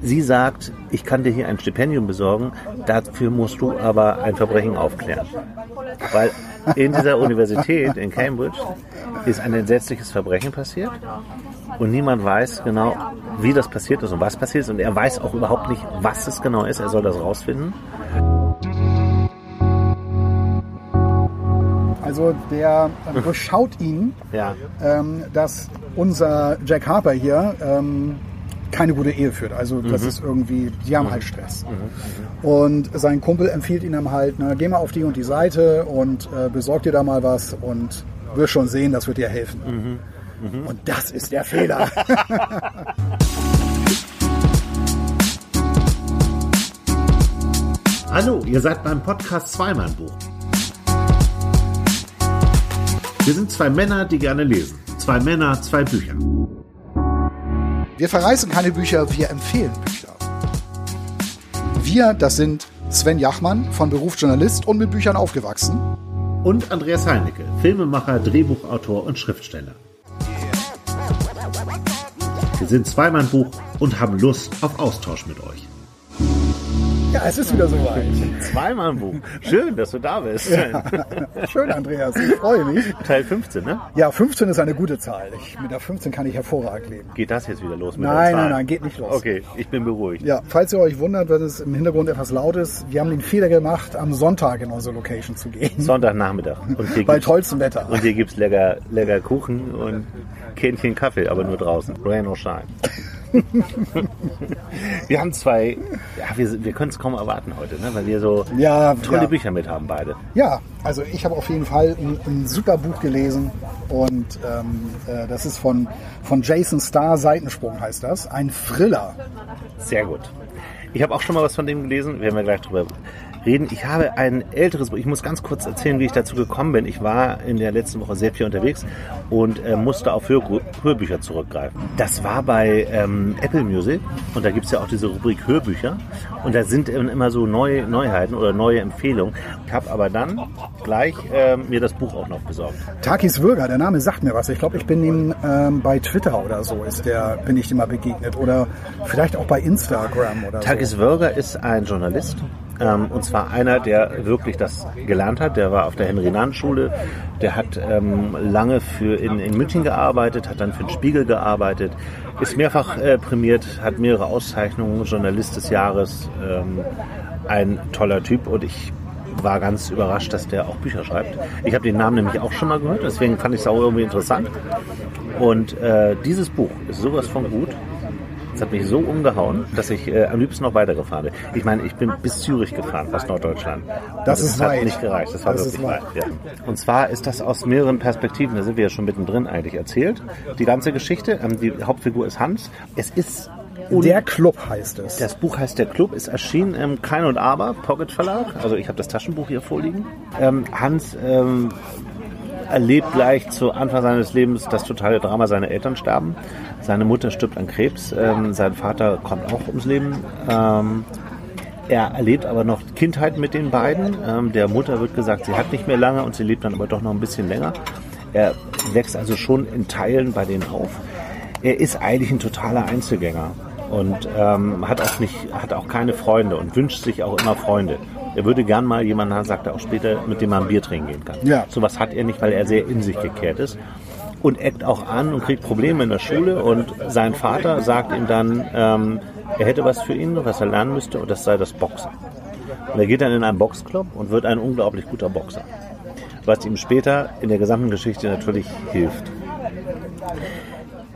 Sie sagt, ich kann dir hier ein Stipendium besorgen, dafür musst du aber ein Verbrechen aufklären. Weil in dieser Universität in Cambridge ist ein entsetzliches Verbrechen passiert und niemand weiß genau, wie das passiert ist und was passiert ist und er weiß auch überhaupt nicht, was es genau ist. Er soll das rausfinden. Also der ähm, durchschaut ihn, Ja. ähm, dass unser Jack Harper hier ähm, keine gute Ehe führt. Also das ist irgendwie, die haben halt Stress. Und sein Kumpel empfiehlt ihm halt, ne, geh mal auf die und die Seite und äh, besorg dir da mal was und wirst schon sehen, das wird dir helfen. Und das ist der Fehler. Hallo, ihr seid beim Podcast Zweimann-Buch. Wir sind zwei Männer, die gerne lesen. Zwei Männer, zwei Bücher. Wir verreißen keine Bücher, wir empfehlen Bücher. Wir, das sind Sven Jachmann, von Beruf Journalist und mit Büchern aufgewachsen. Und Andreas Heinecke, Filmemacher, Drehbuchautor und Schriftsteller. Wir sind Zweimann-Buch und haben Lust auf Austausch mit euch. Ja, es ist wieder soweit. Zweimann-Buch. Schön, dass du da bist. Schön, Andreas, ich freue mich. Teil 15, ne? Ja, 15 ist eine gute Zahl. Ich, mit der 15 kann ich hervorragend leben. Geht das jetzt wieder los mit Nein, nein, nein, geht nicht los. Okay, ich bin beruhigt. Ja, falls ihr euch wundert, wenn es im Hintergrund etwas laut ist, wir haben den Fehler gemacht, am Sonntag in unsere Location zu gehen. Sonntagnachmittag. Und hier Bei tollstem Wetter. und hier gibt's lecker, lecker Kuchen und Kännchen Kaffee, aber nur draußen. Rain or shine. wir haben zwei, ja, wir, wir können es kaum erwarten heute, ne? weil wir so Ja, tolle ja. Bücher mit haben beide. Ja, also ich habe auf jeden Fall ein, ein super Buch gelesen und ähm, äh, das ist von, von Jason Starr, Seitensprung heißt das. Ein Thriller. Sehr gut. Ich habe auch schon mal was von dem gelesen, werden wir gleich drüber reden. Ich habe ein älteres Buch, ich muss ganz kurz erzählen, wie ich dazu gekommen bin. Ich war in der letzten Woche sehr viel unterwegs und äh, musste auf Hör Hörbücher zurückgreifen. Das war bei ähm, Apple Music und da gibt's ja auch diese Rubrik Hörbücher und da sind immer so neue Neuheiten oder neue Empfehlungen. Ich habe aber dann gleich ähm, mir das Buch auch noch besorgt. Takis Würger, der Name sagt mir was. Ich glaube, ich bin ihm ähm, bei Twitter oder so ist der, bin ich ihm mal begegnet. Oder vielleicht auch bei Instagram oder so. Takis Wörger ist ein Journalist. Ähm, und zwar einer, der wirklich das gelernt hat. Der war auf der Henry-Nahn-Schule. Der hat ähm, lange für in, in München gearbeitet, hat dann für den Spiegel gearbeitet, ist mehrfach äh, prämiert, hat mehrere Auszeichnungen, Journalist des Jahres. Ähm, ein toller Typ und ich war ganz überrascht, dass der auch Bücher schreibt. Ich habe den Namen nämlich auch schon mal gehört, deswegen fand ich es auch irgendwie interessant. Und äh, dieses Buch ist sowas von gut. Es hat mich so umgehauen, dass ich äh, am liebsten noch weitergefahren bin. Ich meine, ich bin bis Zürich gefahren, aus Norddeutschland. Das Und ist hat weit. nicht gereicht. Das war Das wirklich weit. Ja. Und zwar ist das aus mehreren Perspektiven, da sind wir ja schon mittendrin eigentlich erzählt. Die ganze Geschichte. Ähm, die Hauptfigur ist Hans. Es ist Der Club heißt es. das Buch heißt Der Club, ist erschienen im Kein und Aber Pocket Verlag. Also ich habe das Taschenbuch hier vorliegen. Ähm, Hans ähm, erlebt gleich zu Anfang seines Lebens das totale Drama. Seine Eltern sterben. Seine Mutter stirbt an Krebs. Ähm, sein Vater kommt auch ums Leben. Ähm, er erlebt aber noch Kindheit mit den beiden. Ähm, der Mutter wird gesagt, sie hat nicht mehr lange und sie lebt dann aber doch noch ein bisschen länger. Er wächst also schon in Teilen bei denen auf. Er ist eigentlich ein totaler Einzelgänger und ähm, hat auch nicht, hat auch keine Freunde und wünscht sich auch immer Freunde. Er würde gern mal jemanden haben, sagt er auch später, mit dem man ein Bier trinken gehen kann. Ja. Sowas hat er nicht, weil er sehr in sich gekehrt ist und eckt auch an und kriegt Probleme in der Schule und sein Vater sagt ihm dann, ähm, er hätte was für ihn, was er lernen müsste und das sei das Boxen. Und er geht dann in einen Boxclub und wird ein unglaublich guter Boxer, was ihm später in der gesamten Geschichte natürlich hilft.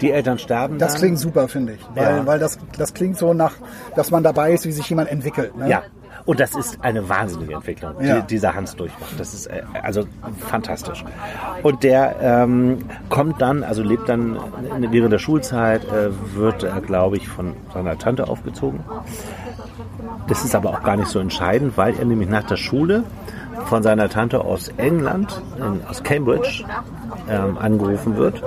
Die Eltern sterben Das dann. klingt super, finde ich. Weil, Ja. weil das, das klingt so nach, dass man dabei ist, wie sich jemand entwickelt. Ne? Ja. Und das ist eine wahnsinnige Entwicklung, Ja. die dieser Hans durchmacht. Das ist äh, also fantastisch. Und der ähm, kommt dann, also lebt dann während der Schulzeit, äh, wird er, glaube ich, von seiner Tante aufgezogen. Das ist aber auch gar nicht so entscheidend, weil er nämlich nach der Schule von seiner Tante aus England, in, aus Cambridge, ähm, angerufen wird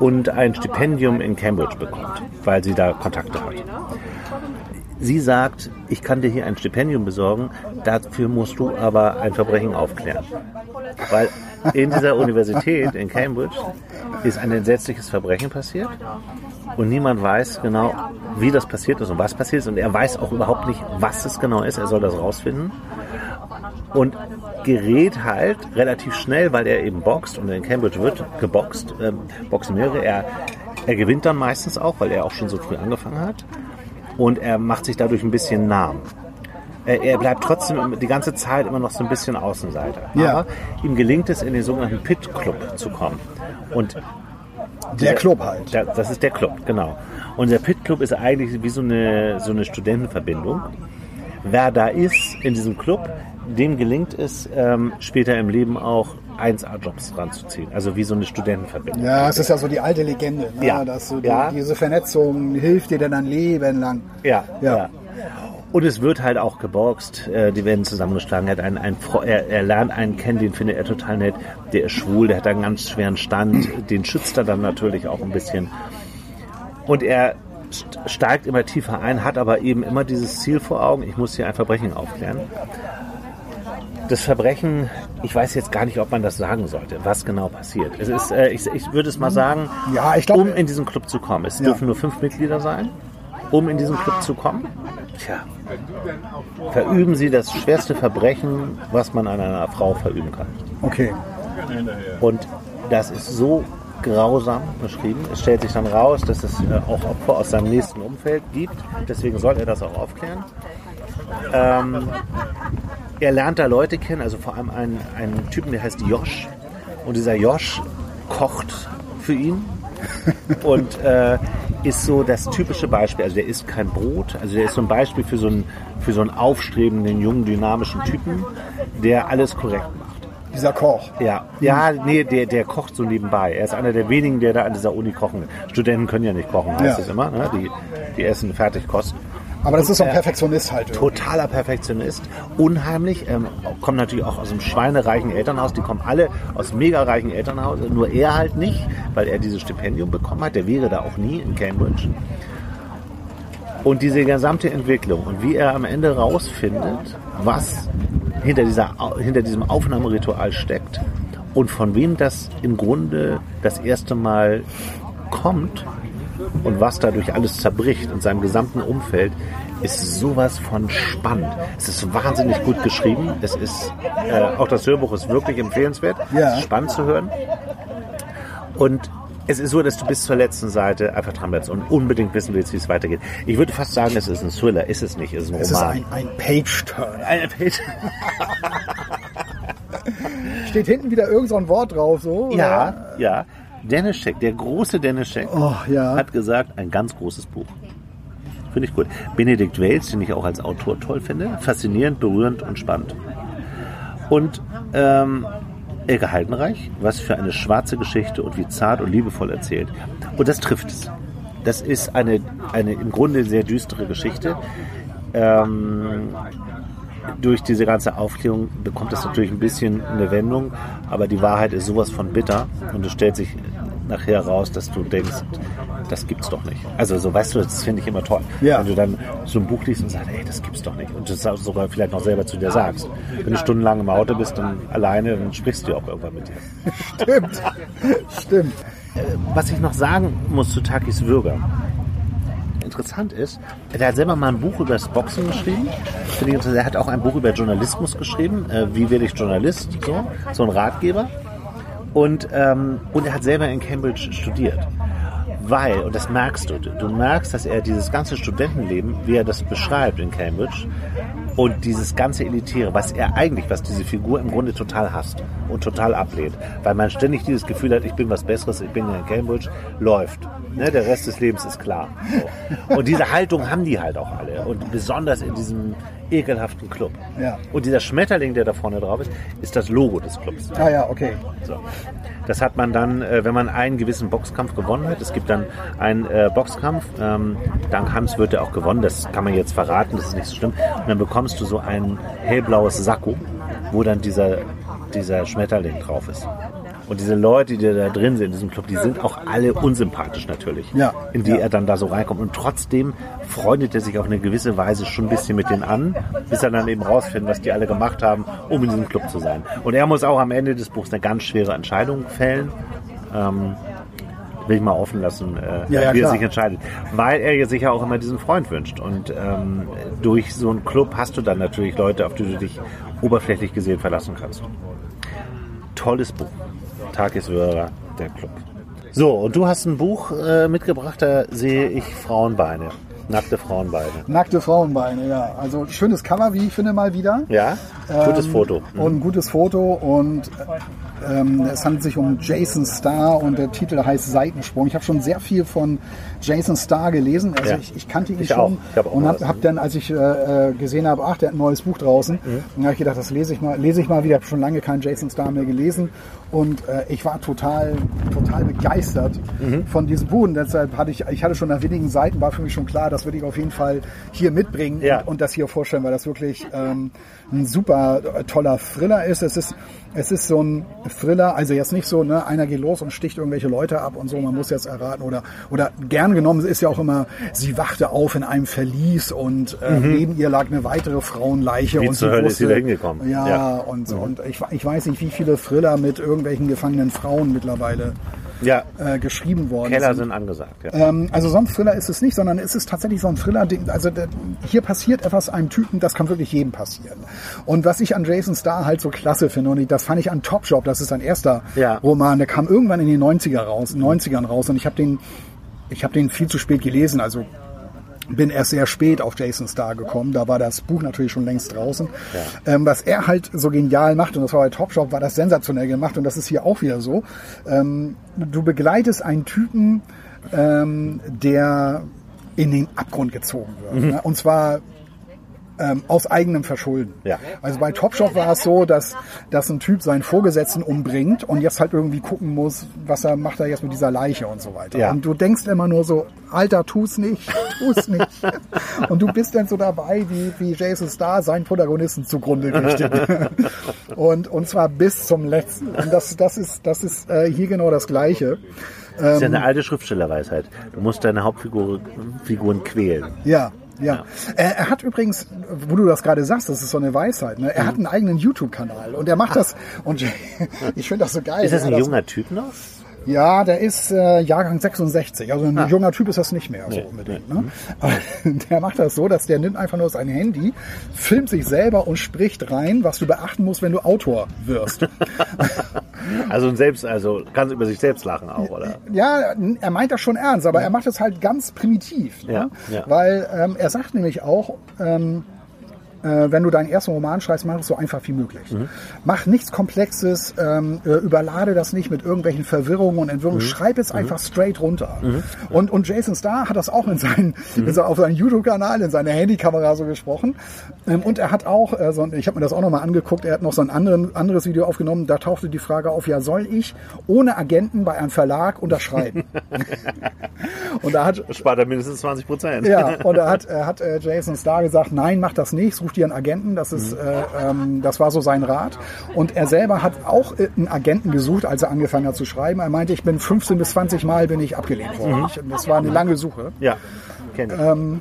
und ein Stipendium in Cambridge bekommt, weil sie da Kontakte hat. Sie sagt, ich kann dir hier ein Stipendium besorgen, dafür musst du aber ein Verbrechen aufklären. Weil in dieser Universität in Cambridge ist ein entsetzliches Verbrechen passiert und niemand weiß genau, wie das passiert ist und was passiert ist und er weiß auch überhaupt nicht, was es genau ist. Er soll das rausfinden und gerät halt relativ schnell, weil er eben boxt und in Cambridge wird geboxt, ähm, boxen mehrere. Er, er gewinnt dann meistens auch, weil er auch schon so früh angefangen hat und er macht sich dadurch ein bisschen Namen. Er, er bleibt trotzdem die ganze Zeit immer noch so ein bisschen Außenseiter. Ja. Aber ihm gelingt es, in den sogenannten Pit Club zu kommen. Und Der Club halt. der, das ist der Club, genau. Und der Pit Club ist eigentlich wie so eine, so eine Studentenverbindung. Wer da ist in diesem Club, dem gelingt es, ähm, später im Leben auch 1A-Jobs ranzuziehen. Also wie so eine Studentenverbindung. Ja, es ist ja so die alte Legende, ne? Ja. dass so die, Ja. diese Vernetzung hilft dir dann ein Leben lang. Ja, Ja. ja. Und es wird halt auch geboxt, äh, die werden zusammengeschlagen. Er, hat einen, einen, er, er lernt einen kennen, den findet er total nett. Der ist schwul, der hat einen ganz schweren Stand, den schützt er dann natürlich auch ein bisschen. Und er st- steigt immer tiefer ein, hat aber eben immer dieses Ziel vor Augen, ich muss hier ein Verbrechen aufklären. Das Verbrechen, ich weiß jetzt gar nicht, ob man das sagen sollte, was genau passiert. Es ist, äh, ich, ich würde es mal sagen, Ja, ich glaube- um in diesen Club zu kommen. Es Ja. dürfen nur fünf Mitglieder sein. Um in diesen Club zu kommen, tja, verüben Sie das schwerste Verbrechen, was man an einer Frau verüben kann. Okay. Und das ist so grausam beschrieben. Es stellt sich dann raus, dass es äh, auch Opfer aus seinem nächsten Umfeld gibt. Deswegen soll er das auch aufklären. Ähm, er lernt da Leute kennen, also vor allem einen, einen Typen, der heißt Josh. Und dieser Josh kocht für ihn und äh, ist so das typische Beispiel. Also der isst kein Brot. Also der ist so ein Beispiel für so einen, für so einen aufstrebenden, jungen, dynamischen Typen, der alles korrekt macht. Dieser Koch. Ja, ja, nee, der, der kocht so nebenbei. Er ist einer der wenigen, der da an dieser Uni kochen will. Studenten können ja nicht kochen, heißt Ja. es immer. Ne? Die, die essen Fertigkost. Aber das ist so ein äh, Perfektionist halt. irgendwie. Totaler Perfektionist, unheimlich, ähm, kommt natürlich auch aus einem schweinereichen Elternhaus, die kommen alle aus mega reichen Elternhaus, nur er halt nicht, weil er dieses Stipendium bekommen hat, der wäre da auch nie in Cambridge. Und diese gesamte Entwicklung und wie er am Ende rausfindet, was hinter, dieser, hinter diesem Aufnahmeritual steckt und von wem das im Grunde das erste Mal kommt und was dadurch alles zerbricht in seinem gesamten Umfeld, ist sowas von spannend. Es ist wahnsinnig gut geschrieben. Es ist äh, auch das Hörbuch ist wirklich empfehlenswert. Ja. Es ist spannend zu hören. Und es ist so, dass du bis zur letzten Seite einfach dran bleibst und unbedingt wissen willst, wie es weitergeht. Ich würde fast sagen, es ist ein Thriller. Ist es nicht? Es ist ein Es ist Roman. ein, ein Page-Turn. Eine Page. Steht hinten wieder irgend so ein Wort drauf, so? oder? Ja, Scheck, der große Dennis Scheck, Oh, ja. hat gesagt, ein ganz großes Buch. Finde ich gut. Benedikt Wells, den ich auch als Autor toll finde, faszinierend, berührend und spannend. Und ähm, Elke Heidenreich, was für eine schwarze Geschichte und wie zart und liebevoll erzählt. Und das trifft es. Das ist eine, eine im Grunde sehr düstere Geschichte. Ähm, durch diese ganze Aufklärung bekommt es natürlich ein bisschen eine Wendung, aber die Wahrheit ist sowas von bitter und es stellt sich nachher raus, dass du denkst, das gibt's doch nicht. Also so weißt du, das finde ich immer toll. Ja. Wenn du dann so ein Buch liest und sagst, ey, das gibt's doch nicht. Und das sogar vielleicht noch selber zu dir sagst. Wenn du stundenlang im Auto bist und alleine, dann sprichst du auch irgendwann mit dir. Stimmt. Stimmt. Was ich noch sagen muss zu Takis Würger. Interessant ist, er hat selber mal ein Buch über das Boxen geschrieben. Er hat auch ein Buch über Journalismus geschrieben. Äh, wie werde ich Journalist? So, so ein Ratgeber. Und, ähm, und er hat selber in Cambridge studiert. Weil, und das merkst du, du merkst, dass er dieses ganze Studentenleben, wie er das beschreibt in Cambridge, und dieses ganze Elitäre, was er eigentlich, was diese Figur im Grunde total hasst und total ablehnt. Weil man ständig dieses Gefühl hat, ich bin was Besseres, ich bin in Cambridge, läuft. Ne, der Rest des Lebens ist klar. So. Und diese Haltung haben die halt auch alle. Und besonders in diesem ekelhaften Club. Ja. Und dieser Schmetterling, der da vorne drauf ist, ist das Logo des Clubs. Ah ja, okay. So. Das hat man dann, äh, wenn man einen gewissen Boxkampf gewonnen hat. Es gibt dann einen äh, Boxkampf. Ähm, dank Hans wird er auch gewonnen. Das kann man jetzt verraten, das ist nicht so schlimm. Und dann bekommst du so ein hellblaues Sakko, wo dann dieser, dieser Schmetterling drauf ist. Und diese Leute, die da drin sind in diesem Club, die sind auch alle unsympathisch natürlich, Ja. in die Ja. er dann da so reinkommt. Und trotzdem freundet er sich auf eine gewisse Weise schon ein bisschen mit denen an, bis er dann eben rausfindet, was die alle gemacht haben, um in diesem Club zu sein. Und er muss auch am Ende des Buchs eine ganz schwere Entscheidung fällen. Ähm, will ich mal offen lassen, äh, Ja, ja, wie er klar. sich entscheidet. Weil er ja sich ja auch immer diesen Freund wünscht. Und ähm, durch so einen Club hast du dann natürlich Leute, auf die du dich oberflächlich gesehen verlassen kannst. Tolles Buch. Tageswörer, der Club. So, und du hast ein Buch äh, mitgebracht, da sehe ich Frauenbeine. Nackte Frauenbeine. Nackte Frauenbeine, ja. Also schönes Cover, wie ich finde, mal wieder. Ja? Gutes Ähm, Foto. Und ein gutes Foto und ähm, es handelt sich um Jason Starr und der Titel heißt Seitensprung. Ich habe schon sehr viel von Jason Starr gelesen. Also Ja. ich, ich kannte ihn Ich schon hab auch und habe hab dann, als ich äh, äh, gesehen habe, ach, der hat ein neues Buch draußen, Mhm. dann habe ich gedacht, das lese ich mal, lese ich mal wieder. Ich habe schon lange keinen Jason Starr mehr gelesen und äh, ich war total, total begeistert Mhm. von diesem Buch. Und deshalb hatte ich, ich hatte schon nach wenigen Seiten war für mich schon klar, das würde ich auf jeden Fall hier mitbringen Ja. und, und das hier vorstellen, weil das wirklich ähm, ein super äh, toller Thriller ist. Es ist es ist so ein Thriller, also jetzt nicht so, ne, einer geht los und sticht irgendwelche Leute ab und so, man muss jetzt erraten oder oder gern genommen ist ja auch immer, sie wachte auf in einem Verlies und äh, neben ihr lag eine weitere Frauenleiche Mhm. Wie und zur Hölle ist wusste, sie da hingekommen? Ja, Ja. und und ich, ich weiß nicht, wie viele Thriller mit irgendwelchen gefangenen Frauen mittlerweile Ja, äh, geschrieben worden Keller sind. sind angesagt. Ja. Ähm, also so ein Thriller ist es nicht, sondern es ist tatsächlich so ein Thriller. Also der, hier passiert etwas einem Typen, das kann wirklich jedem passieren. Und was ich an Jason Starr halt so klasse finde, und das fand ich an Top Job, das ist sein erster Ja. Roman, der kam irgendwann in den 90er raus, 90ern raus und ich habe den, ich habe den viel zu spät gelesen, also bin erst sehr spät auf Jason Starr gekommen. Da war das Buch natürlich schon längst draußen. Ähm, was er halt so genial macht, und das war bei Topshop, war das sensationell gemacht und das ist hier auch wieder so. Ähm, du begleitest einen Typen, ähm, der in den Abgrund gezogen wird. Ne? Und zwar ähm, aus eigenem Verschulden. Ja. Also bei Topshop war es so, dass, dass ein Typ seinen Vorgesetzten umbringt und jetzt halt irgendwie gucken muss, was er macht er jetzt mit dieser Leiche und so weiter. Ja. Und du denkst immer nur so, Alter, tu's nicht, tu's nicht. und du bist dann so dabei, wie, wie Jason Starr seinen Protagonisten zugrunde richtet. und, und zwar bis zum letzten. Und das, das ist, das ist äh, hier genau das Gleiche. Das ist ja ähm, eine alte Schriftstellerweisheit. Du musst deine Hauptfiguren Figuren quälen. Ja, ja. Er, er hat übrigens, wo du das gerade sagst, das ist so eine Weisheit, ne? er hat einen eigenen YouTube-Kanal und er macht das, und ich finde das so geil. Ist das ein er junger Typ noch? Ja, der ist äh, Jahrgang 66, also ein junger Typ ist das nicht mehr so Nee, unbedingt. Ne? Aber der macht das so, dass der nimmt einfach nur sein Handy, filmt sich selber und spricht rein, was du beachten musst, wenn du Autor wirst. Also ein selbst, also kannst über sich selbst lachen auch, oder? Ja, er meint das schon ernst, aber er macht es halt ganz primitiv. Ne? Ja, ja. Weil ähm, er sagt nämlich auch, ähm, äh, wenn du deinen ersten Roman schreibst, mach es so einfach wie möglich. Mhm. Mach nichts Komplexes, ähm, äh, überlade das nicht mit irgendwelchen Verwirrungen und Entwirrungen. Mhm. Schreib es einfach straight runter. Und, und Jason Starr hat das auch in seinen, Mhm. in, sein- auf seinem YouTube-Kanal, in seiner Handykamera so gesprochen. Ähm, und er hat auch, äh, so, ich habe mir das auch nochmal angeguckt, er hat noch so ein anderen, anderes Video aufgenommen, da tauchte die Frage auf, ja, soll ich ohne Agenten bei einem Verlag unterschreiben? und da hat spart er mindestens 20 Prozent. ja, und da hat, äh, hat äh, Jason Starr gesagt, nein, mach das nicht, such dir einen Agenten. Das ist, Mhm. äh, ähm, das war so sein Rat. Und er selber hat auch äh, einen Agenten gesucht, als er angefangen hat zu schreiben. Er meinte, ich bin 15 bis 20 Mal bin ich abgelehnt worden. Mhm. Das war eine lange Suche. Ja, kenn ich. Ähm,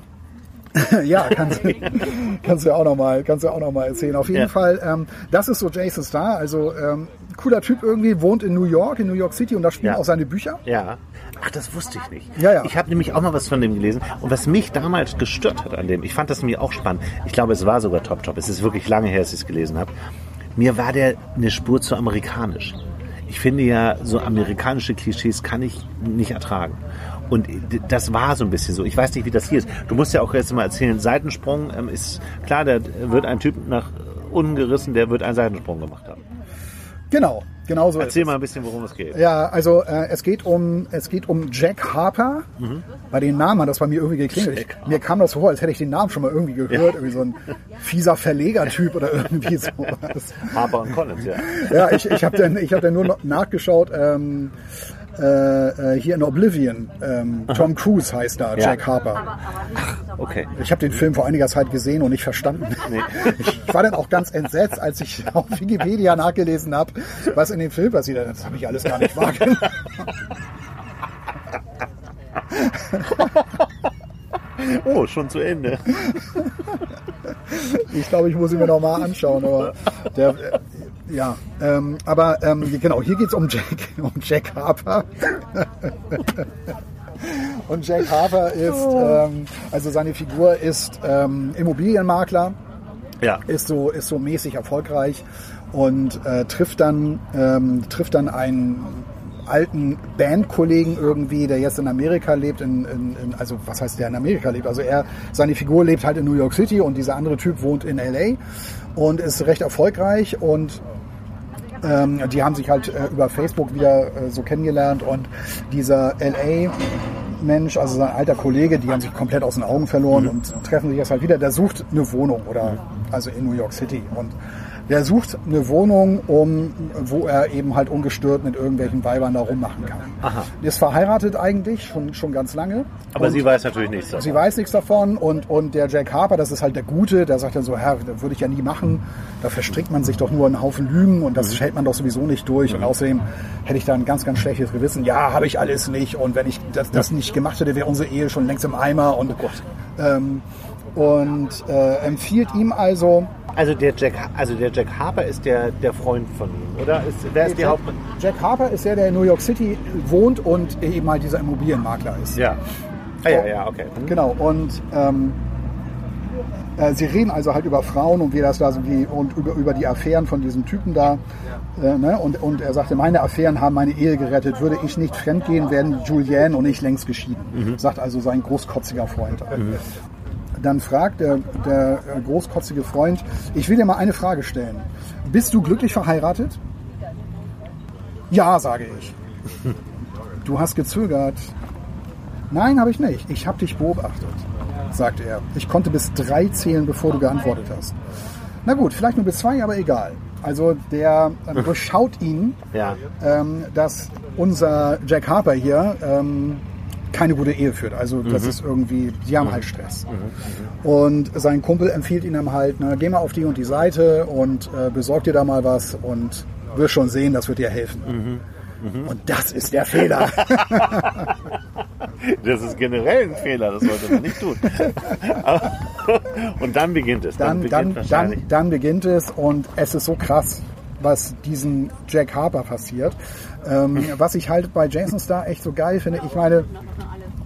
ja, kannst, kannst du ja auch noch mal, kannst du auch noch mal erzählen. Auf jeden Ja. Fall, ähm, das ist so Jason Starr. Also ähm, cooler Typ irgendwie, wohnt in New York, in New York City und da spielen Ja. auch seine Bücher. Ja. Ach, das wusste ich nicht. Ja, ja. Ich habe nämlich auch mal was von dem gelesen. Und was mich damals gestört hat an dem, ich fand das nämlich auch spannend. Ich glaube, es war sogar Top Top. Es ist wirklich lange her, dass ich es gelesen habe. Mir war der eine Spur zu amerikanisch. Ich finde ja, so amerikanische Klischees kann ich nicht ertragen. Und das war so ein bisschen so. Ich weiß nicht, wie das hier ist. Du musst ja auch jetzt mal erzählen, Seitensprung ähm, ist klar, da wird ein Typ nach unten gerissen, der wird einen Seitensprung gemacht haben. Genau, genau so Erzähl mal ein bisschen, worum es geht. Ja, also äh, es geht um es geht um Jack Harper. Bei den Namen hat das bei mir irgendwie geklingelt. Ich, mir kam das vor, als hätte ich den Namen schon mal irgendwie gehört, irgendwie so ein fieser Verlegertyp oder irgendwie sowas. Harper und Collins, ja. Ja, ich, ich habe dann ich habe dann nur noch nachgeschaut. Ähm, äh, äh, hier in Oblivion, ähm, Tom Cruise heißt da, Ja. Jack Harper. Okay. Ich habe den Film vor einiger Zeit gesehen und nicht verstanden. Ich war dann auch ganz entsetzt, als ich auf Wikipedia nachgelesen habe, was in dem Film passiert, das habe ich alles gar nicht wahrgenommen. Oh, schon zu Ende. Ich glaube, ich muss ihn mir noch mal anschauen. Aber der, ja, ähm, aber ähm, genau, hier geht es um Jack, um Jack Harper. Und Jack Harper ist, ähm, also seine Figur ist ähm, Immobilienmakler, Ja. ist so, ist so mäßig erfolgreich und äh, trifft dann, ähm, trifft dann einen alten Bandkollegen irgendwie, der jetzt in Amerika lebt, in, in, in, also was heißt der in Amerika lebt? Also er, seine Figur lebt halt in New York City und dieser andere Typ wohnt in LA und ist recht erfolgreich und ähm, die haben sich halt äh, über Facebook wieder äh, so kennengelernt und dieser LA Mensch, also sein alter Kollege, die haben sich komplett aus den Augen verloren und treffen sich jetzt halt wieder. Der sucht eine Wohnung oder also in New York City und der sucht eine Wohnung, um, wo er eben halt ungestört mit irgendwelchen Weibern da rummachen kann. Aha. Ist verheiratet eigentlich schon, schon ganz lange. Aber Und sie weiß natürlich nichts davon. Sie weiß nichts davon und, und der Jack Harper, das ist halt der Gute, der sagt dann so, Herr, das würde ich ja nie machen. Da verstrickt man sich doch nur einen Haufen Lügen und das hält man doch sowieso nicht durch. Und außerdem hätte ich da ein ganz, ganz schlechtes Gewissen. Ja, habe ich alles nicht. Und wenn ich das, das nicht gemacht hätte, wäre unsere Ehe schon längst im Eimer. Und, ähm, und äh, empfiehlt ihm also, Also der Jack, also der Jack Harper ist der, der Freund von ihm, oder? Ist, wer ist die Jack, Haupt... Jack Harper ist der, der in New York City wohnt und eben halt dieser Immobilienmakler ist. Ja. Ah, ja, ja, okay. Hm. Genau, und ähm, äh, sie reden also halt über Frauen und wie das da so wie, und über, über die Affären von diesem Typen da. Äh, ne? und, und er sagte, meine Affären haben meine Ehe gerettet. Würde ich nicht fremdgehen, wären Julianne und ich längst geschieden. Sagt also sein großkotziger Freund. Dann fragt der, der äh, großkotzige Freund, ich will dir mal eine Frage stellen. Bist du glücklich verheiratet? Ja, sage ich. Du hast gezögert. Nein, habe ich nicht. Ich habe dich beobachtet, sagt er. Ich konnte bis drei zählen, bevor du geantwortet hast. Na gut, vielleicht nur bis zwei, aber egal. Also der äh, durchschaut ihn, Ja. ähm, dass unser Jack Harper hier ähm, keine gute Ehe führt. Also das ist irgendwie, die haben halt Stress. Und sein Kumpel empfiehlt ihm halt, ne, geh mal auf die und die Seite und äh, besorg dir da mal was und wirst schon sehen, das wird dir helfen. Und das ist der Fehler. Das ist generell ein Fehler, das sollte man nicht tun. Und dann beginnt es. Dann, dann, beginnt dann, dann, dann beginnt es und es ist so krass, was diesem Jack Harper passiert. Ähm, was ich halt bei Jason Starr echt so geil finde, ich meine,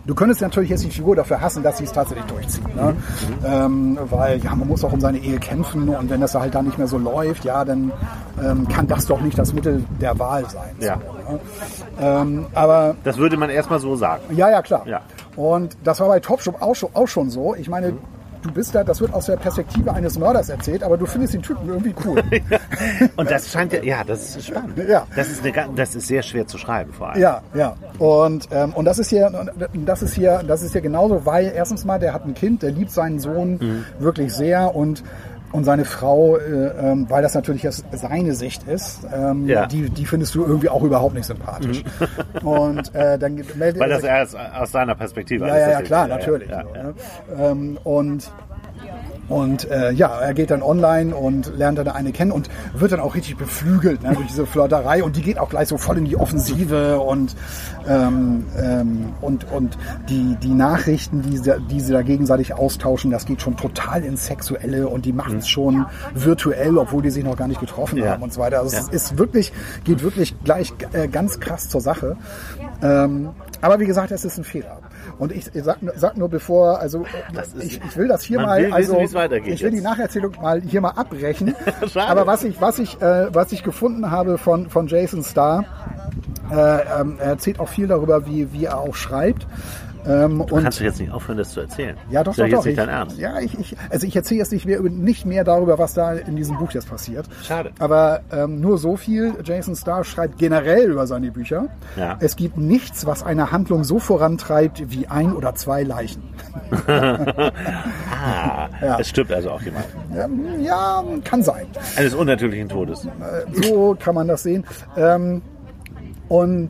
du könntest natürlich jetzt die Figur dafür hassen, dass sie es tatsächlich durchzieht. Ne? Ähm, weil ja, man muss auch um seine Ehe kämpfen und wenn das halt dann nicht mehr so läuft, ja, dann ähm, kann das doch nicht das Mittel der Wahl sein. Ja. So, ne? ähm, aber das würde man erstmal so sagen. ja, ja, klar. Ja. Und das war bei Topshop auch auch schon so. Ich meine, du bist da, das wird aus der Perspektive eines Mörders erzählt, aber du findest den Typen irgendwie cool. Und das scheint ja, ja, das ist spannend. Ja. Das ist, eine, das ist sehr schwer zu schreiben vor allem. ja, ja. Und, ähm, und das ist hier, das ist hier, das ist hier genauso, weil erstens mal, der hat ein Kind, der liebt seinen Sohn Mhm. wirklich sehr und und seine Frau, äh, ähm, weil das natürlich jetzt seine Sicht ist, ähm, Ja. die, die findest du irgendwie auch überhaupt nicht sympathisch. Und äh, dann meldet Mhm. Weil er das sich- erst aus seiner Perspektive Ja, ja, ja, klar, natürlich. Ja, so, ja, ne? ähm, und und äh, ja, er geht dann online und lernt dann eine kennen und wird dann auch richtig beflügelt ne, durch diese Flirterei und die geht auch gleich so voll in die Offensive und ähm, ähm, und und die die Nachrichten, die sie, die sie da gegenseitig austauschen, das geht schon total ins Sexuelle und die machen es schon virtuell, obwohl die sich noch gar nicht getroffen Ja. haben und so weiter. Also Ja. es ist wirklich geht wirklich gleich äh, ganz krass zur Sache. Ähm, aber wie gesagt, es ist ein Fehler. Und ich, ich sag, nur- sag nur bevor, also ich, ich will das hier mal, will wissen, also ich will die jetzt. Nacherzählung mal hier mal abbrechen. Aber was ich, was ich, äh, was ich gefunden habe von, von Jason Starr, äh, ähm, er erzählt auch viel darüber, wie, wie er auch schreibt. Ähm, und Kannst du jetzt nicht aufhören, das zu erzählen? ja, doch, ja doch, jetzt doch. nicht Ich, dein Ernst. ja, ich, ich, also ich erzähle jetzt nicht mehr, nicht mehr darüber, was da in diesem Buch jetzt passiert. Schade. Aber ähm, nur so viel. Jason Starr schreibt generell über seine Bücher. Ja. Es gibt nichts, was eine Handlung so vorantreibt wie ein oder zwei Leichen. Ah, Ja. es stirbt also auch jemand. Ähm, ja, kann sein. Eines unnatürlichen Todes. So kann man das sehen. Ähm, und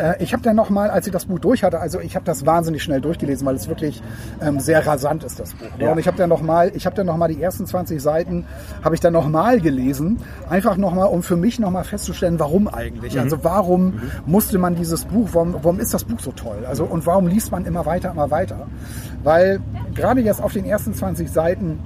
äh, ich habe dann nochmal, als ich das Buch durch hatte, also ich habe das wahnsinnig schnell durchgelesen, weil es wirklich ähm, sehr rasant ist, das Buch. Ne? Ja. Und ich habe dann nochmal, ich habe dann nochmal die ersten 20 Seiten, habe ich dann nochmal gelesen, einfach nochmal, um für mich nochmal festzustellen, warum eigentlich. Mhm. Also warum musste man dieses Buch, warum, warum ist das Buch so toll? Also und warum liest man immer weiter, immer weiter? Weil gerade jetzt auf den ersten 20 Seiten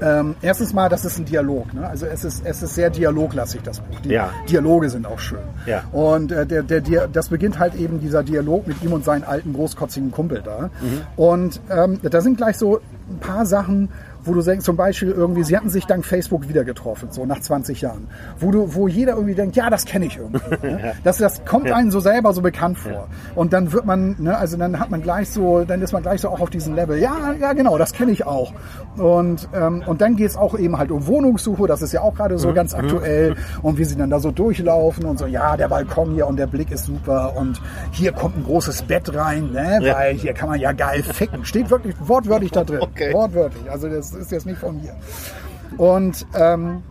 ähm, erstens mal, das ist ein Dialog. Ne? Also es ist, es ist sehr dialoglastig, das Buch. Die Ja. Dialoge sind auch schön. Ja. Und äh, der, der, der, das beginnt halt eben dieser Dialog mit ihm und seinen alten großkotzigen Kumpel da. Mhm. Und ähm, da sind gleich so ein paar Sachen, wo du denkst, zum Beispiel irgendwie, sie hatten sich dank Facebook wieder getroffen, so nach 20 Jahren. Wo du, wo jeder irgendwie denkt, ja, das kenne ich irgendwie. ne? das, das kommt einem so selber so bekannt vor. Und dann wird man, ne, also dann hat man gleich so, dann ist man gleich so auch auf diesem Level. Ja, ja, genau, das kenne ich auch. Und, ähm, und dann geht's auch eben halt um Wohnungssuche, das ist ja auch gerade so Mhm. ganz aktuell. Und wie sie dann da so durchlaufen und so, ja, der Balkon hier und der Blick ist super und hier kommt ein großes Bett rein, ne, weil hier kann man ja geil ficken. Steht wirklich wortwörtlich da drin. Okay. Wortwörtlich. Also das ist jetzt nicht von mir. Und, ähm,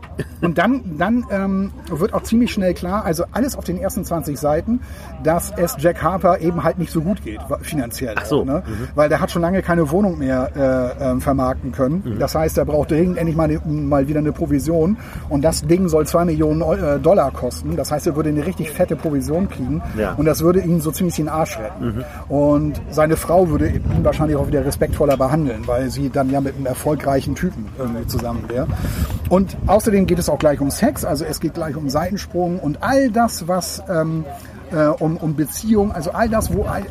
und dann, dann ähm, wird auch ziemlich schnell klar, also alles auf den ersten 20 Seiten, dass es Jack Harper eben halt nicht so gut geht, finanziell. Ach so. Auch, ne? Weil der hat schon lange keine Wohnung mehr äh, ähm, vermarkten können. Das heißt, er braucht dringend endlich mal, ne, mal wieder eine Provision. Und das Ding soll 2 Millionen äh, Dollar kosten. Das heißt, er würde eine richtig fette Provision kriegen. Ja. Und das würde ihn so ziemlich den Arsch retten. Und seine Frau würde ihn wahrscheinlich auch wieder respektvoller behandeln, weil sie dann ja mit einem erfolgreichen Typen irgendwie zusammen wäre. Und außerdem geht es auch gleich um Sex, also es geht gleich um Seitensprung und all das, was ähm, äh, um, um Beziehung, also all das, wo all,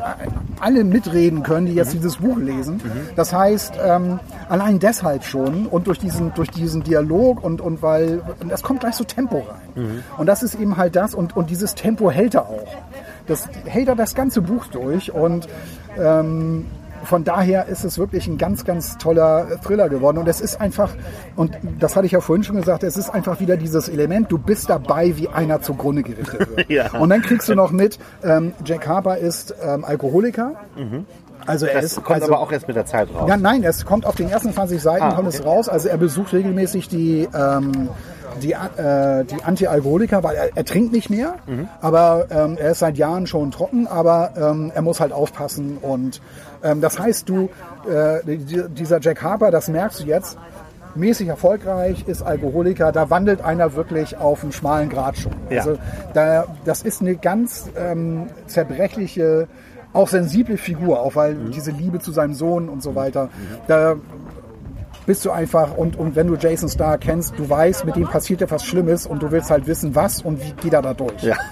alle mitreden können, die jetzt dieses Buch lesen. Das heißt, ähm, allein deshalb schon und durch diesen, durch diesen Dialog und, und weil, und es kommt gleich so Tempo rein. Und das ist eben halt das und, und dieses Tempo hält er auch. Das hält er das ganze Buch durch und ähm, von daher ist es wirklich ein ganz, ganz toller Thriller geworden. Und es ist einfach, und das hatte ich ja vorhin schon gesagt, es ist einfach wieder dieses Element, du bist dabei, wie einer zugrunde gerichtet wird. Ja. Und dann kriegst du noch mit, ähm, Jack Harper ist ähm, Alkoholiker. Also er Das ist kommt also, aber auch erst mit der Zeit raus. ja, nein, es kommt auf den ersten 20 Seiten Ah, kommt es okay. raus. Also er besucht regelmäßig die, ähm, die, äh, die Anti-Alkoholiker, weil er, er trinkt nicht mehr, Mhm. aber ähm, er ist seit Jahren schon trocken, aber ähm, er muss halt aufpassen. Und ähm, das heißt, du, äh, die- dieser Jack Harper, das merkst du jetzt, mäßig erfolgreich, ist Alkoholiker, da wandelt einer wirklich auf einen schmalen Grat schon. Ja. Also da, das ist eine ganz ähm, zerbrechliche, auch sensible Figur, auch weil Mhm. diese Liebe zu seinem Sohn und so weiter, da bist du einfach und, und wenn du Jason Starr kennst, du weißt, mit ihm passiert etwas Schlimmes und du willst halt wissen, was und wie geht er da durch. Ja.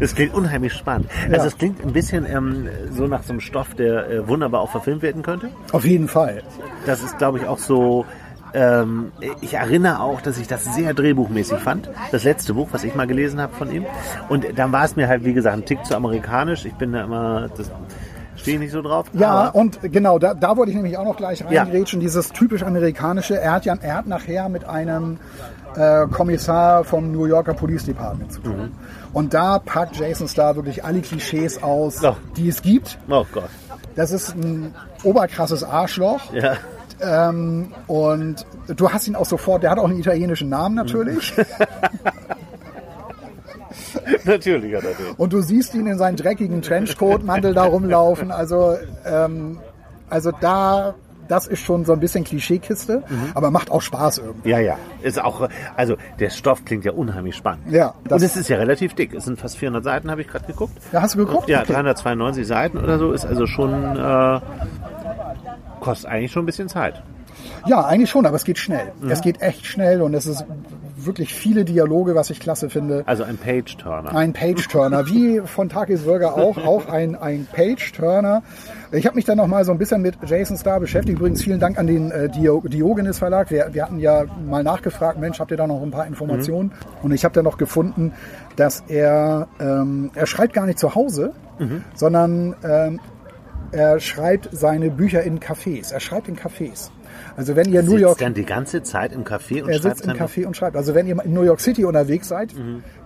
Das klingt unheimlich spannend. Also Ja. es klingt ein bisschen ähm, so nach so einem Stoff, der äh, wunderbar auch verfilmt werden könnte. Auf jeden Fall. Das ist, glaube ich, auch so. Ähm, ich erinnere auch, dass ich das sehr drehbuchmäßig fand. Das letzte Buch, was ich mal gelesen habe von ihm. Und dann war es mir halt, wie gesagt, ein Tick zu amerikanisch. Ich bin da immer, das stehe ich nicht so drauf. Ja, und genau, da, da wollte ich nämlich auch noch gleich Ja. reingrätschen, dieses typisch amerikanische. Er hat ja, er hat nachher mit einem äh, Kommissar vom New Yorker Police Department zu tun. Mhm. Und da packt Jason Starr wirklich alle Klischees aus, Ja. die es gibt. Oh Gott. Das ist ein oberkrasses Arschloch. Ja. Ähm, und du hast ihn auch sofort, der hat auch einen italienischen Namen natürlich. Natürlich hat er den. Und du siehst ihn in seinen dreckigen Trenchcoat-Mantel da rumlaufen. Also, ähm, also da, das ist schon so ein bisschen Klischeekiste, aber macht auch Spaß irgendwie. Ja, ja. Ist auch, also der Stoff klingt ja unheimlich spannend. Ja, das- Und es ist ja relativ dick. Es sind fast 400 Seiten, habe ich gerade geguckt. Ja, hast du geguckt? Ja, Okay. 392 Seiten oder so ist also schon äh, kostet eigentlich schon ein bisschen Zeit. Ja, eigentlich schon, aber es geht schnell. Es geht echt schnell und es ist wirklich viele Dialoge, was ich klasse finde. Also ein Page-Turner. Ein Page-Turner, wie von Takis Burger auch, auch ein, ein Page-Turner. Ich habe mich dann noch mal so ein bisschen mit Jason Starr beschäftigt. Übrigens vielen Dank an den äh, Dio Diogenes Verlag. Wir, wir hatten ja mal nachgefragt, Mensch, habt ihr da noch ein paar Informationen? Und ich habe dann noch gefunden, dass er, ähm, er schreibt gar nicht zu Hause, sondern ähm, er schreibt seine Bücher in Cafés. Er schreibt in Cafés. Also wenn ihr New Sitzt York dann die ganze Zeit im Café und er schreibt sitzt im Café und schreibt. Also wenn ihr in New York City unterwegs seid,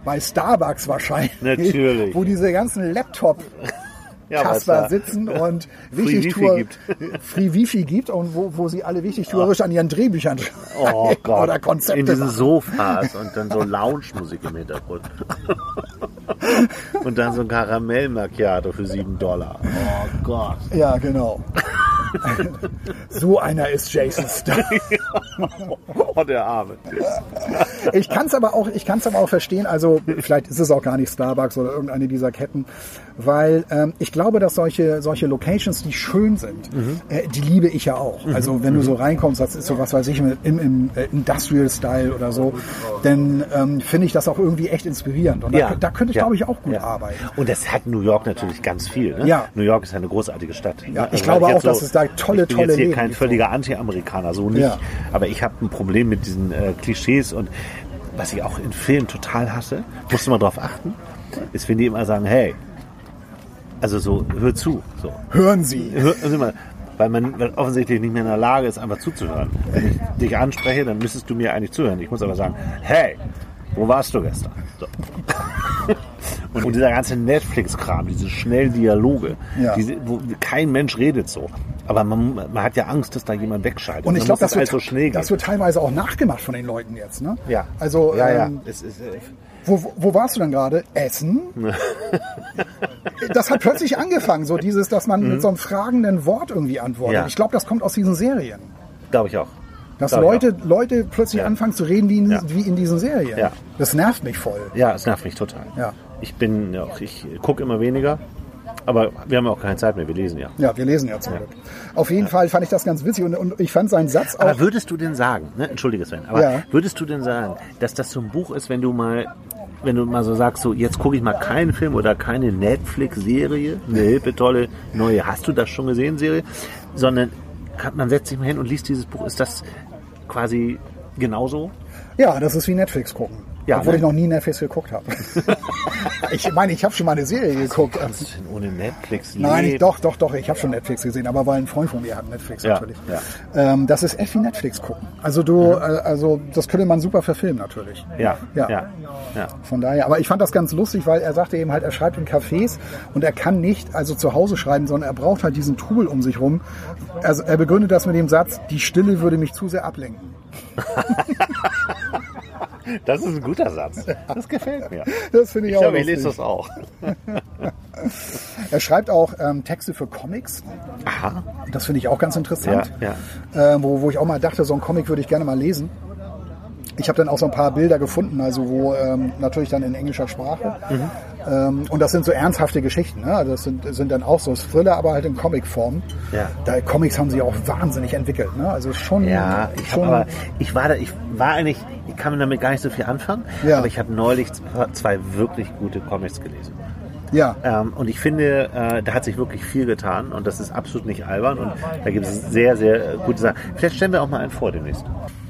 bei Starbucks wahrscheinlich, Natürlich. wo diese ganzen Laptop Ja, Kasper sitzen und Free Wichtigtour, Free Wifi gibt und wo, wo sie alle wichtigtuerisch an ihren Drehbüchern Oh Gott. oder Konzepte In diesen. Sofas und dann so Lounge-Musik im Hintergrund. und dann so ein Karamell Macchiato für 7 Dollar. Oh Gott. Ja, genau. So einer ist Jason Statham. Oh, der Arme. Ich kann es aber auch, ich kann es aber auch verstehen. Also vielleicht ist es auch gar nicht Starbucks oder irgendeine dieser Ketten, weil ähm, ich glaube, dass solche solche Locations, die schön sind, Mhm. äh, die liebe ich ja auch. Also wenn du so reinkommst, das ist so was weiß ich im, im äh, Industrial Style oder so, dann ähm, finde ich das auch irgendwie echt inspirierend. Und da, da könnte ich ja, glaube ich auch gut ja. arbeiten. Und das hat New York natürlich ganz viel. Ne? Ja. New York ist eine großartige Stadt. Ja, Ne? ich weil glaube auch, dass es da tolle, ich bin tolle jetzt hier Läden kein völliger Anti-Amerikaner, so nicht. Ja. Aber ich habe ein Problem mit diesen äh, Klischees und was ich auch in Filmen total hasse, musst du mal drauf achten, ist, wenn die immer sagen, hey, also so, hör zu. So. Hören Sie. Hör, also mal, weil man weil offensichtlich nicht mehr in der Lage ist, einfach zuzuhören. Wenn ich dich anspreche, dann müsstest du mir eigentlich zuhören. Ich muss aber sagen, hey, wo warst du gestern? So. Und, und dieser ganze Netflix-Kram, diese schnellen Dialoge, Ja. diese, wo kein Mensch redet so. Aber man, man hat ja Angst, dass da jemand wegschaltet. Und ich Dann glaube, das, wird, so schnell das wird teilweise auch nachgemacht von den Leuten jetzt. Ne? Ja. Also ja, ja. ähm, Es ist, äh, Wo, wo- wo warst du denn gerade? Essen? das hat plötzlich angefangen, so dieses, dass man mit so einem fragenden Wort irgendwie antwortet. Mhm. Ja. Ich glaube, das kommt aus diesen Serien. Glaube ich auch. Dass Glaub ich Leute, Leute plötzlich Ja. anfangen zu reden wie in, Ja. wie in diesen Serien. Ja. Das nervt mich voll. Ja, es nervt mich total. Ja. Ich bin, ja, auch- ich gucke immer weniger, aber wir haben auch keine Zeit mehr, wir lesen ja. Ja, wir lesen ja zum Glück. Auf jeden Fall fand ich das ganz witzig und, und ich fand seinen Satz auch. Aber würdest du denn sagen, ne, entschuldige Sven, aber würdest du denn sagen, dass das so ein Buch ist, wenn du mal, wenn du mal so sagst, so jetzt gucke ich mal keinen Film oder keine Netflix-Serie, eine hippe, tolle neue, hast du das schon gesehen, Serie, sondern man setzt sich mal hin und liest dieses Buch. Ist das quasi genauso? Ja, das ist wie Netflix gucken. Ja, Obwohl ne? ich noch nie Netflix geguckt habe. ich meine, ich habe schon mal eine Serie geguckt. Was ist denn ohne Netflix? Nein, ich, doch, doch, doch. Ich habe schon Netflix gesehen, aber weil ein Freund von mir hat Netflix Ja, natürlich. ja. Ähm, das ist echt wie Netflix gucken. Also du, äh, also das könnte man super verfilmen natürlich. Ja, Ja. ja, ja. Von daher, aber ich fand das ganz lustig, weil er sagte eben halt, er schreibt in Cafés und er kann nicht also zu Hause schreiben, sondern er braucht halt diesen Trubel um sich rum. Also er begründet das mit dem Satz, die Stille würde mich zu sehr ablenken. Das ist ein guter Satz. Das gefällt mir. Das finde ich, Ich auch glaube, ich lese das auch. Er schreibt auch ähm, Texte für Comics. Aha. Das finde ich auch ganz interessant. Ja, Äh, wo, wo ich auch mal dachte, so ein Comic würde ich gerne mal lesen. Ich habe dann auch so ein paar Bilder gefunden, also wo ähm, natürlich dann in englischer Sprache. Mhm. Ähm, und das sind so ernsthafte Geschichten. Ne? Also Das sind, sind dann auch so Thriller, aber halt in Comicform. Ja. Da, Comics haben sich auch wahnsinnig entwickelt. Ne? Also schon. Ja, ich schon aber, ich war da, ich war eigentlich, ich kann damit gar nicht so viel anfangen, Ja. aber ich habe neulich zwei, wirklich gute Comics gelesen. ja. Ähm, und ich finde, äh, da hat sich wirklich viel getan und das ist absolut nicht albern und da gibt es sehr, sehr gute Sachen. Vielleicht stellen wir auch mal einen vor demnächst.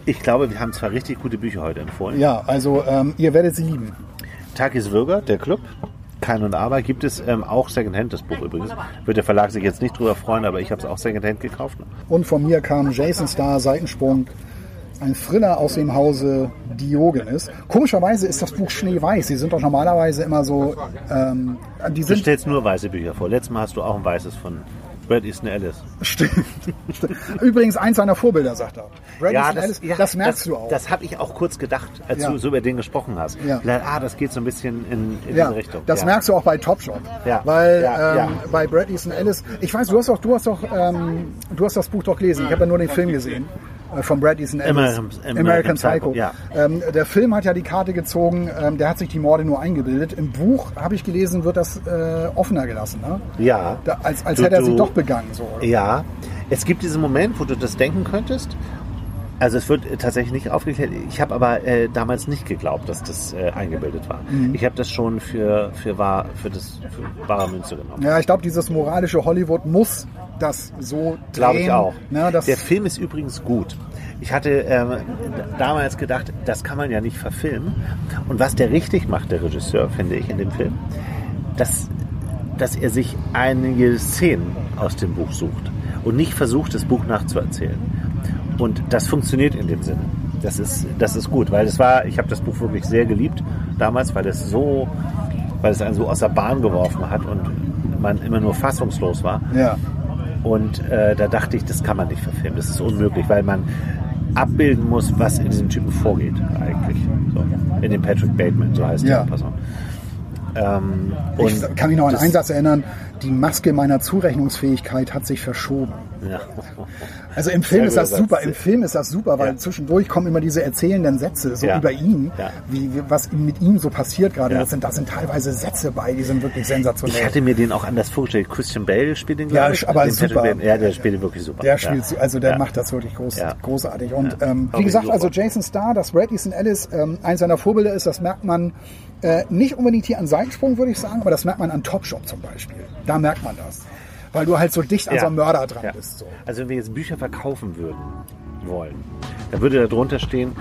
Ich glaube, wir haben zwei richtig gute Bücher heute empfohlen. ja, also ähm, ihr werdet sie lieben. Takis Würger, der Club, Kein und Aber, gibt es ähm, auch Secondhand, das Buch übrigens. Wird der Verlag sich jetzt nicht drüber freuen, aber ich habe es auch Secondhand gekauft. Und von mir kam Jason Star, Seitensprung, ein Thriller aus dem Hause Diogenes. Komischerweise ist das Buch schneeweiß. Sie sind doch normalerweise immer so, ähm, die Du sind, stellst nur weiße Bücher vor. Letztes Mal hast du auch ein weißes von Brad Easton Ellis. stimmt. Übrigens eins seiner Vorbilder, sagt er. Brad Easton Ellis, das, merkst das, du auch. Das habe ich auch kurz gedacht, als Ja. du so über den gesprochen hast. Ja. Ah, das geht so ein bisschen in, in ja, diese Richtung. das ja. merkst du auch bei Top Shop. Ja. Weil Ja, ähm, ja. bei Brad Easton Ellis, ich weiß, du hast doch, du hast doch, ähm, du hast das Buch doch gelesen. Ich habe ja nur den Film gesehen von Brad Easton Ellis. American- American Psycho, ja. Ähm, der Film hat ja die Karte gezogen. Ähm, der hat sich die Morde nur eingebildet. Im Buch habe ich gelesen, wird das äh, offener gelassen. Ne? Ja. Da, als als Du- hätte er sie du- doch begangen. So. Ja, es gibt diesen Moment, wo du das denken könntest. Also es wird äh, tatsächlich nicht aufgeklärt. Ich habe aber äh, damals nicht geglaubt, dass das äh, eingebildet war. Mhm. Ich habe das schon für für wahr für das für wahre Münze genommen. Ja, ich glaube, dieses moralische Hollywood muss das so drehen. Glaube ich auch. Ne, das, Der Film ist übrigens gut. Ich hatte ähm, damals gedacht, das kann man ja nicht verfilmen. Und was der richtig macht, der Regisseur, finde ich, in dem Film, dass, dass er sich einige Szenen aus dem Buch sucht und nicht versucht, das Buch nachzuerzählen. Und das funktioniert in dem Sinne. Das ist, das ist gut, weil es war, ich habe das Buch wirklich sehr geliebt damals, weil es so, weil es einen so aus der Bahn geworfen hat und man immer nur fassungslos war. Ja. Und äh, da dachte ich, das kann man nicht verfilmen. Das ist unmöglich, weil man abbilden muss, was in diesem Typen vorgeht eigentlich. So. In dem Patrick Bateman, so heißt Ja. die Person. Ähm, Ich kann mich noch an das- einen Satz erinnern, die Maske meiner Zurechnungsfähigkeit hat sich verschoben. Ja. Also im Film Sehr ist das super, Satz. im Film ist das super, weil Ja. zwischendurch kommen immer diese erzählenden Sätze so Ja. über ihn, Ja. wie, was mit ihm so passiert gerade. Ja. Das sind, da sind teilweise Sätze bei, die sind wirklich Ich sensationell. hatte mir den auch anders vorgestellt. Christian Bale spielt den, Ja, glaube ich. aber super. Bateman. Ja, der spielt wirklich super. Der ja. spielt, so- also der Ja. macht das wirklich groß, Ja. großartig. Und Ja. ähm, wie gesagt, also Jason Starr, das Brad Easton Ellis, ähm, eins seiner Vorbilder ist, das merkt man äh, nicht unbedingt hier an Seitensprung, würde ich sagen, aber das merkt man an Top Shop zum Beispiel. Da merkt man das. Weil du halt so dicht an Ja. so einem Mörder dran Ja. bist. So. Also wenn wir jetzt Bücher verkaufen würden wollen, dann würde da drunter stehen,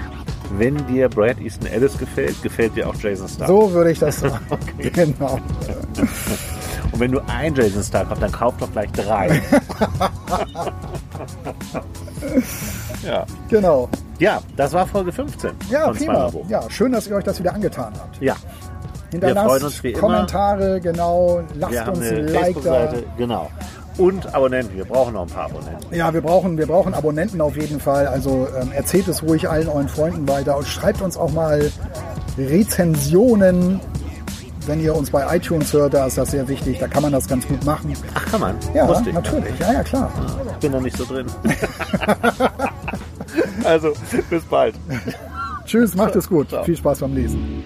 wenn dir Brad Easton Ellis gefällt, gefällt dir auch Jason Starr. so würde ich das sagen. Genau. Und wenn du ein Jason Starr kaufst, dann kauf doch gleich drei. ja. Genau. ja, das war Folge 15 Ja, von prima. Ja, schön, dass ihr euch das wieder angetan habt. Ja, Hinterlasst freuen uns wie immer. Kommentare, genau. Lasst wir haben uns ein Like da. Genau. Und Abonnenten, wir brauchen noch ein paar Abonnenten. Ja, wir brauchen, wir brauchen Abonnenten auf jeden Fall. Also ähm, erzählt es ruhig allen euren Freunden weiter und schreibt uns auch mal Rezensionen. Wenn ihr uns bei iTunes hört, da ist das sehr wichtig. Da kann man das ganz gut machen. Ach, kann man? Ja, Lustig. natürlich. Ja, ja, klar. Ich bin da nicht so drin. also, bis bald. Tschüss, macht es gut. Ciao. Viel Spaß beim Lesen.